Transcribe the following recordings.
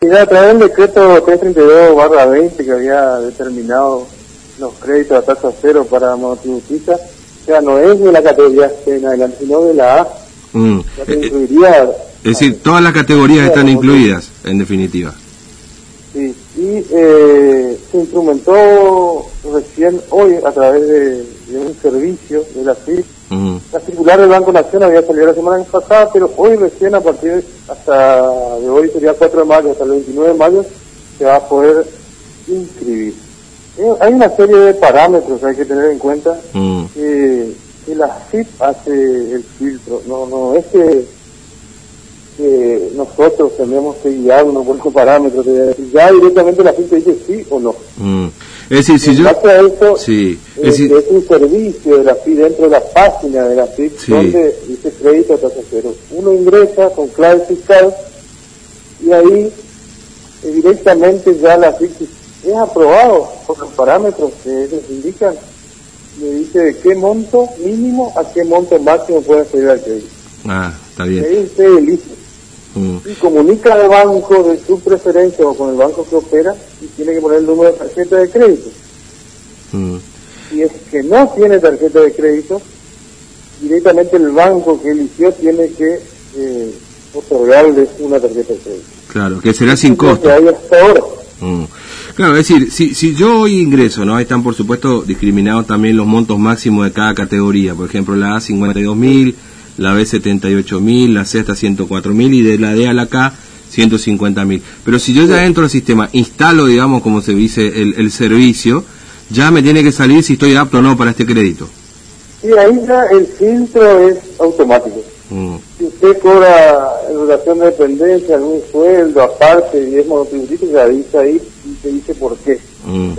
Mira, a través del decreto 332 20 que había determinado los créditos a tasa cero para monotributistas, o sea, no es de la categoría C en adelante, sino de la A. Mm. Eh, es decir, todas las categorías están incluidas, en definitiva. Sí, y eh, se instrumentó recién hoy a través de, un servicio de la FIP. La circular del Banco Nación había salido la semana pasada, pero hoy recién a partir de, hasta de hoy sería 4 de mayo hasta el 29 de mayo se va a poder inscribir. Eh, hay una serie de parámetros que hay que tener en cuenta que, que la FIP hace el filtro. No, no, es que que nosotros tenemos que guiarnos por esos parámetros, ya directamente la gente dice sí o no. Es decir, si yo... sí. es, eh, es, un servicio de la FI dentro de la página de la FI donde dice crédito a tasa cero. Uno ingresa con clave fiscal y ahí eh, directamente ya la FI es aprobado por los parámetros que ellos indican. Le dice de qué monto mínimo a qué monto máximo puede acceder al crédito. Ah, está bien. ahí usted elige Mm. y comunica al banco de su preferencia o con el banco que opera y tiene que poner el número de tarjeta de crédito. Mm. Si es que no tiene tarjeta de crédito, directamente el banco que eligió tiene que eh, otorgarle una tarjeta de crédito. Claro, que será sin costo. Mm. Claro, es decir, si, si yo hoy ingreso, ¿no? Ahí están por supuesto discriminados también los montos máximos de cada categoría. Por ejemplo, la A 52.000, la B 78.000, la C hasta 104.000 y de la D a la K 150.000. Pero si yo ya entro al sistema, instalo, digamos, como se dice, el, servicio, ya me tiene que salir si estoy apto o no para este crédito. Sí, ahí ya el filtro es automático. Mm. Si usted cobra en relación de dependencia, algún sueldo aparte y es monotributista, ya dice ahí y te dice por qué. Mm.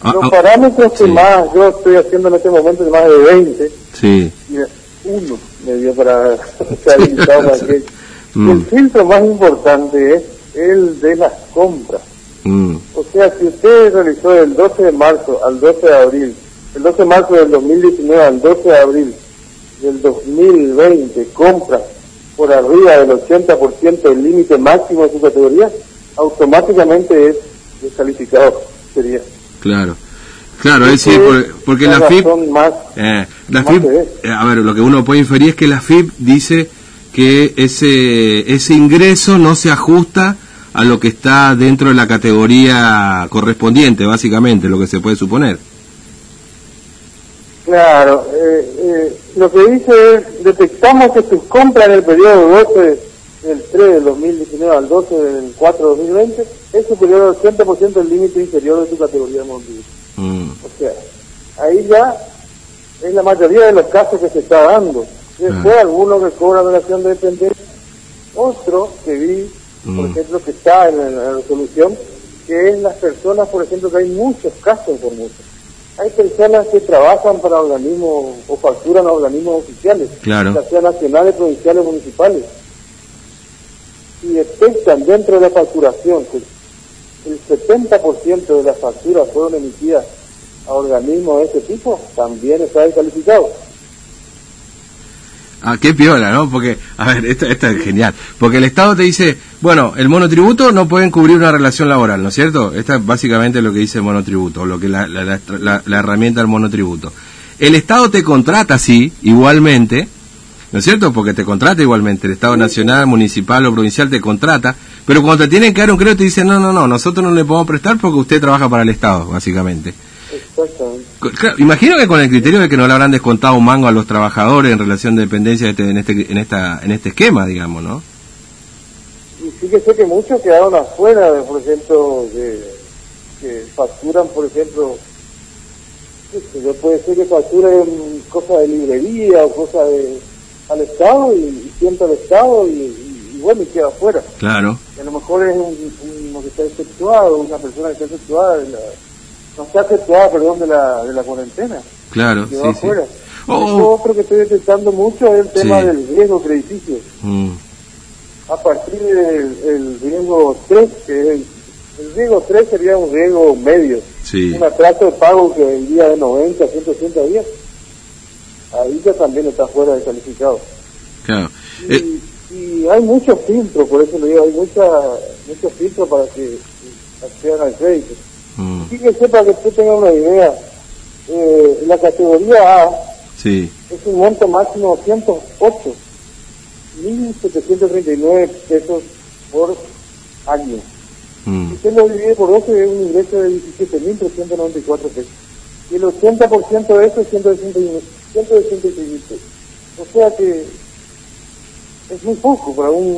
Ah, los ah, parámetros que más yo estoy haciendo en este momento es más de 20. Sí. Uno me dio para estar invitado mm. El filtro más importante es el de las compras. Mm. O sea, si usted realizó del 12 de marzo al 12 de abril, el 12 de marzo del 2019 al 12 de abril del 2020, compras por arriba del 80% del límite máximo de su categoría, automáticamente es descalificado, sería. Claro. Claro, es decir, porque la FIP, eh, la FIP eh, a ver, lo que uno puede inferir es que la FIP dice que ese, ese ingreso no se ajusta a lo que está dentro de la categoría correspondiente, básicamente, lo que se puede suponer. Claro, eh, lo que dice es, detectamos que tus compras en el periodo 12 del 3 del 2019 al 12 del 4 del 2020 es superior al 80% del límite inferior de tu categoría mundial. Mm. O sea, ahí ya es la mayoría de los casos que se está dando. Después ah. algunos que cobran relación de dependencia, otro que vi, por mm. ejemplo, que está en la, resolución, que es las personas, por ejemplo, que hay muchos casos por muchos. Hay personas que trabajan para organismos o facturan a organismos oficiales, claro. ya sea nacionales, provinciales, municipales. Y detectan dentro de la facturación que el 70% de las facturas fueron emitidas a organismos de este tipo, también está descalificado. Ah, qué piola, ¿no? Porque, a ver, esto, esto, es genial. Porque el Estado te dice, bueno, el monotributo no pueden cubrir una relación laboral, ¿no es cierto? Esta es básicamente lo que dice el monotributo, lo que la, la, la, la herramienta del monotributo. El Estado te contrata, sí, igualmente, ¿no es cierto? Porque te contrata igualmente, el Estado nacional, municipal o provincial te contrata, pero cuando te tienen que dar un crédito te dicen, no, no, no, nosotros no le podemos prestar porque usted trabaja para el Estado, básicamente. imagino que con el criterio de que no le habrán descontado un mango a los trabajadores en relación de dependencia este, en, este, en, esta, en este esquema, digamos, ¿no? Y sí que sé que muchos quedaron afuera, por ejemplo, que facturan, por ejemplo, yo puede ser que facturen cosas de librería o cosas de, al Estado y, siempre al Estado y, bueno, y queda afuera. Claro. a lo mejor es un, uno que está efectuado, una persona que está de la, no está efectuada, perdón, de la, de la cuarentena. Claro, sí, afuera. Sí. Oh. Otro que estoy detectando mucho es el tema del riesgo crediticio. Mm. A partir del riesgo 3, que es el, riesgo 3 sería un riesgo medio. Sí. Un atraso de pago que el día de 90 a 180 días ahí ya también está fuera de calificado. Claro. Y, eh, Y hay muchos filtros, por eso le digo, hay mucha, muchos filtros para que accedan al crédito. Mm. Fíjese para que usted tenga una idea, eh, la categoría A sí. es un monto máximo de 108, 1.739 pesos por año. Mm. Si usted lo divide por 12 es un ingreso de 17.394 pesos. Y el 80% de eso es 166 pesos. O sea que es muy poco para un,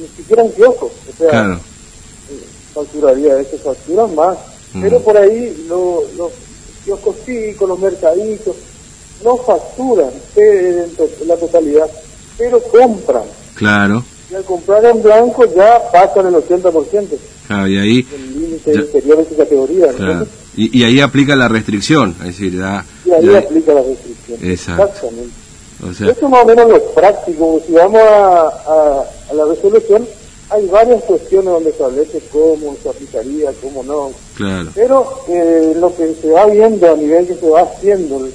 ni siquiera un kiosco. O sea, claro. Eh, facturaría eso, facturan más. Mm. Pero por ahí lo, los kioscos chicos, los mercaditos, no facturan en la totalidad, pero compran. Claro. Y al comprar en blanco ya pasan el 80%. Claro, y ahí... El límite inferior de su categoría. Y, y, ahí aplica la restricción, es decir, ya... Y ahí aplica la restricción. Exacto. Exactamente. Eso es más o menos lo práctico. Si vamos a, a, la resolución, hay varias cuestiones donde establece cómo se aplicaría, cómo no. Claro. Pero eh, lo que se va viendo a nivel que se va haciendo,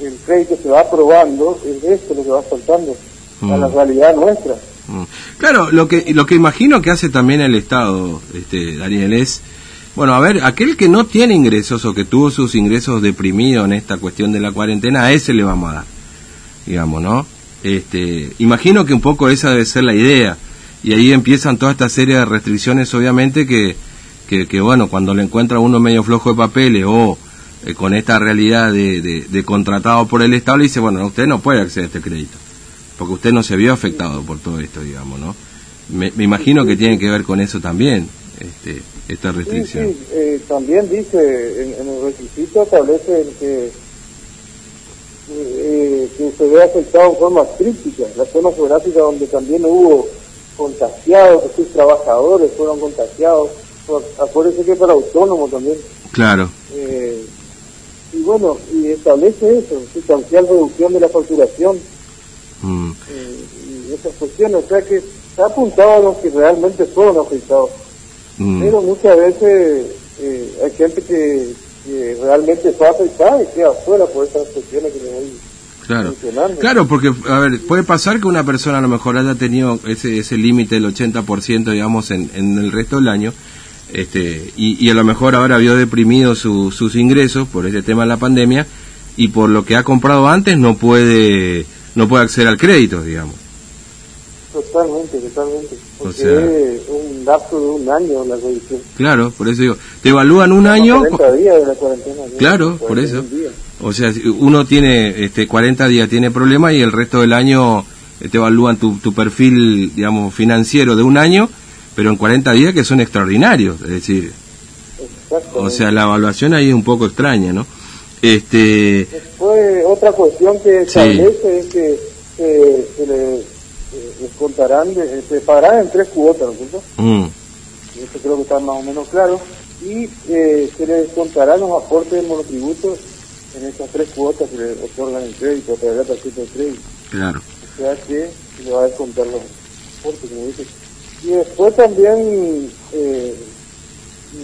el, crédito se va aprobando, es esto lo que va faltando a la mm. realidad nuestra. Mm. Claro, lo que lo que imagino que hace también el Estado, este Daniel, es, bueno, a ver, aquel que no tiene ingresos o que tuvo sus ingresos deprimidos en esta cuestión de la cuarentena, a ese le vamos a dar digamos, ¿no? Este, imagino que un poco esa debe ser la idea. Y ahí empiezan toda esta serie de restricciones, obviamente, que, que, bueno, cuando le encuentra uno medio flojo de papeles o eh, con esta realidad de, de, contratado por el Estado, le dice, bueno, usted no puede acceder a este crédito, porque usted no se vio afectado por todo esto, digamos, ¿no? Me, imagino que tiene que ver con eso también, este, esta restricción. Sí, eh, también dice, en, en, el requisito establece que eh, que se ve afectado en forma crítica, la zona geográfica donde también hubo contagiados, sus trabajadores fueron contagiados, acuérdense que para autónomo también. Claro. Eh, y bueno, y establece eso, sustancial reducción de la facturación mm. y esas cuestiones, o sea que se ha apuntado a los que realmente fueron afectados. Mm. Pero muchas veces eh, hay gente que que realmente afectada y queda afuera por estas cuestiones que le voy Claro, claro, porque a ver, puede pasar que una persona a lo mejor haya tenido ese, ese límite del 80%, digamos, en, en el resto del año, este, y, y a lo mejor ahora vio deprimido sus ingresos por este tema de la pandemia, y por lo que ha comprado antes no puede, no puede acceder al crédito, digamos. Totalmente, totalmente. Porque o sea, es un lapso de un año la revisión. Claro, por eso digo, te evalúan un año. 40 días de la cuarentena. Claro, por eso. O sea, uno tiene este 40 días tiene problema y el resto del año eh, te evalúan tu, tu perfil, digamos, financiero de un año, pero en 40 días que son extraordinarios, es decir. O sea, la evaluación ahí es un poco extraña, ¿no? Este. Después, otra cuestión que establece es que se le les contarán, se pagarán en tres cuotas, ¿no es cierto? Mm. Eso creo que está más o menos claro. Y eh, se les contarán los aportes de monotributos en esas tres cuotas que le otorgan el crédito a través de la tarjeta de crédito. Claro. O sea que se le va a descontar los aportes, como dice. Y después también eh,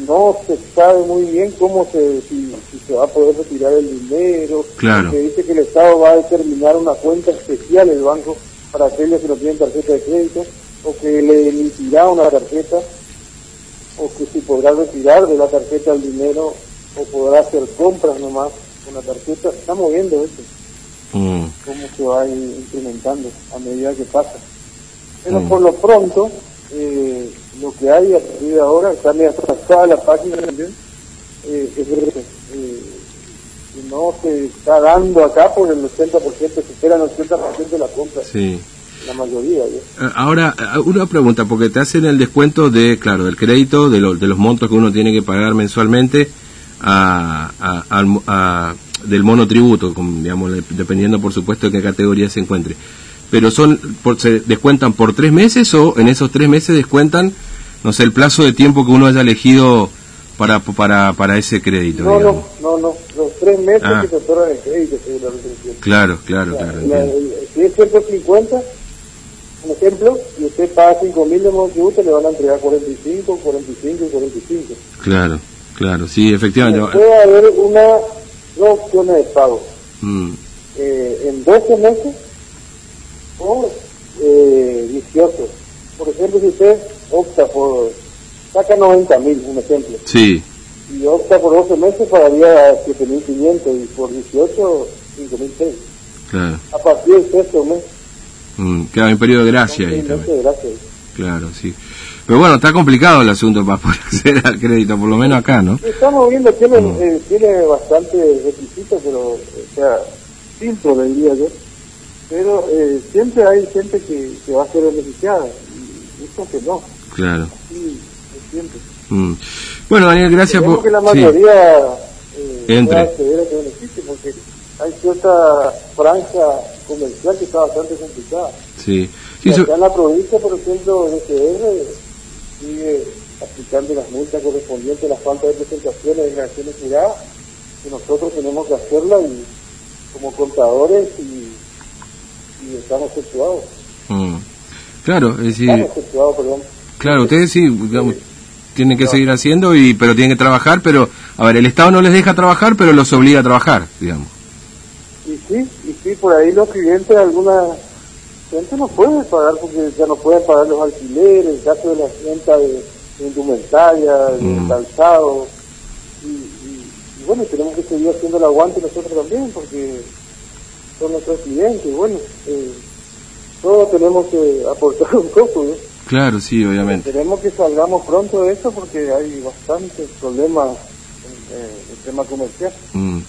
no se sabe muy bien cómo se, si, se va a poder retirar el dinero. Claro. Se dice que el Estado va a determinar una cuenta especial el banco para aquellos que no tienen tarjeta de crédito o que le emitirá una tarjeta o que si podrá retirar de la tarjeta el dinero o podrá hacer compras nomás con la tarjeta. Estamos viendo eso, mm. cómo se va implementando a medida que pasa. Pero mm. por lo pronto, eh, lo que hay a partir de ahora, está medio atrasada la página también, eh, es no se está dando acá por el 80%, se espera el 80% de la compra. Sí. La mayoría. Eh, ahora, eh, una pregunta, porque te hacen el descuento de, claro, del crédito, de, de los montos que uno tiene que pagar mensualmente a, a, del monotributo, digamos, dependiendo por supuesto de qué categoría se encuentre. Pero son, por, ¿se descuentan por tres meses o en esos tres meses descuentan, no sé, el plazo de tiempo que uno haya elegido para, para, para ese crédito? No, no, no, no, tres meses ah. que se otorgan el crédito, la resolución. Claro, claro, claro. si es 150, un ejemplo, y usted paga 5 mil de monotributo, le van a entregar 45, 45 y 45. Claro, claro, sí, efectivamente. puede haber una, dos opciones de pago. Mm. Eh, en 12 meses o eh, 18. Por ejemplo, si usted opta por, saca 90 mil, un ejemplo. Sí. Y opta por 12 meses, pagaría 7.500 y por 18, 5.600. Claro. A partir del sexto mes. Mm, queda un periodo de gracia ahí también. de gracia. Claro, sí. Pero bueno, está complicado el asunto para poder acceder al crédito, por lo menos acá, ¿no? Estamos viendo, tiene, Mm. eh, tiene bastante requisitos, pero, o sea, simple, le diría yo. Pero eh, siempre hay gente que, que va a ser beneficiada, y eso que no, Claro. sí, es siempre. Mm. Bueno, Daniel, gracias por... que la sí. mayoría eh, Entre. pueda acceder a este beneficio, porque hay cierta franja comercial que está bastante complicada. Sí. Sí, so- en la provincia, por ejemplo, el SR sigue aplicando las multas correspondientes a la falta de presentaciones de declaraciones juradas, que nosotros tenemos que hacerla y como contadores y, y estamos efectuados. Mm. Claro, es decir, Estamos efectuados, perdón. claro, ustedes sí, digamos, tienen que seguir haciendo, y pero tienen que trabajar, pero, a ver, el Estado no les deja trabajar, pero los obliga a trabajar, digamos. Y sí, y sí, por ahí los clientes, alguna gente no puede pagar porque ya no pueden pagar los alquileres, en caso de la venta de, de indumentaria, de Mm. calzado. Y, y- y bueno, tenemos que seguir haciendo el aguante nosotros también porque son nuestros clientes. Bueno, eh, todos tenemos que aportar un poco. ¿no? Claro, sí, obviamente. Esperemos que salgamos pronto de eso porque hay bastantes problemas en, eh, en el tema comercial. Mm.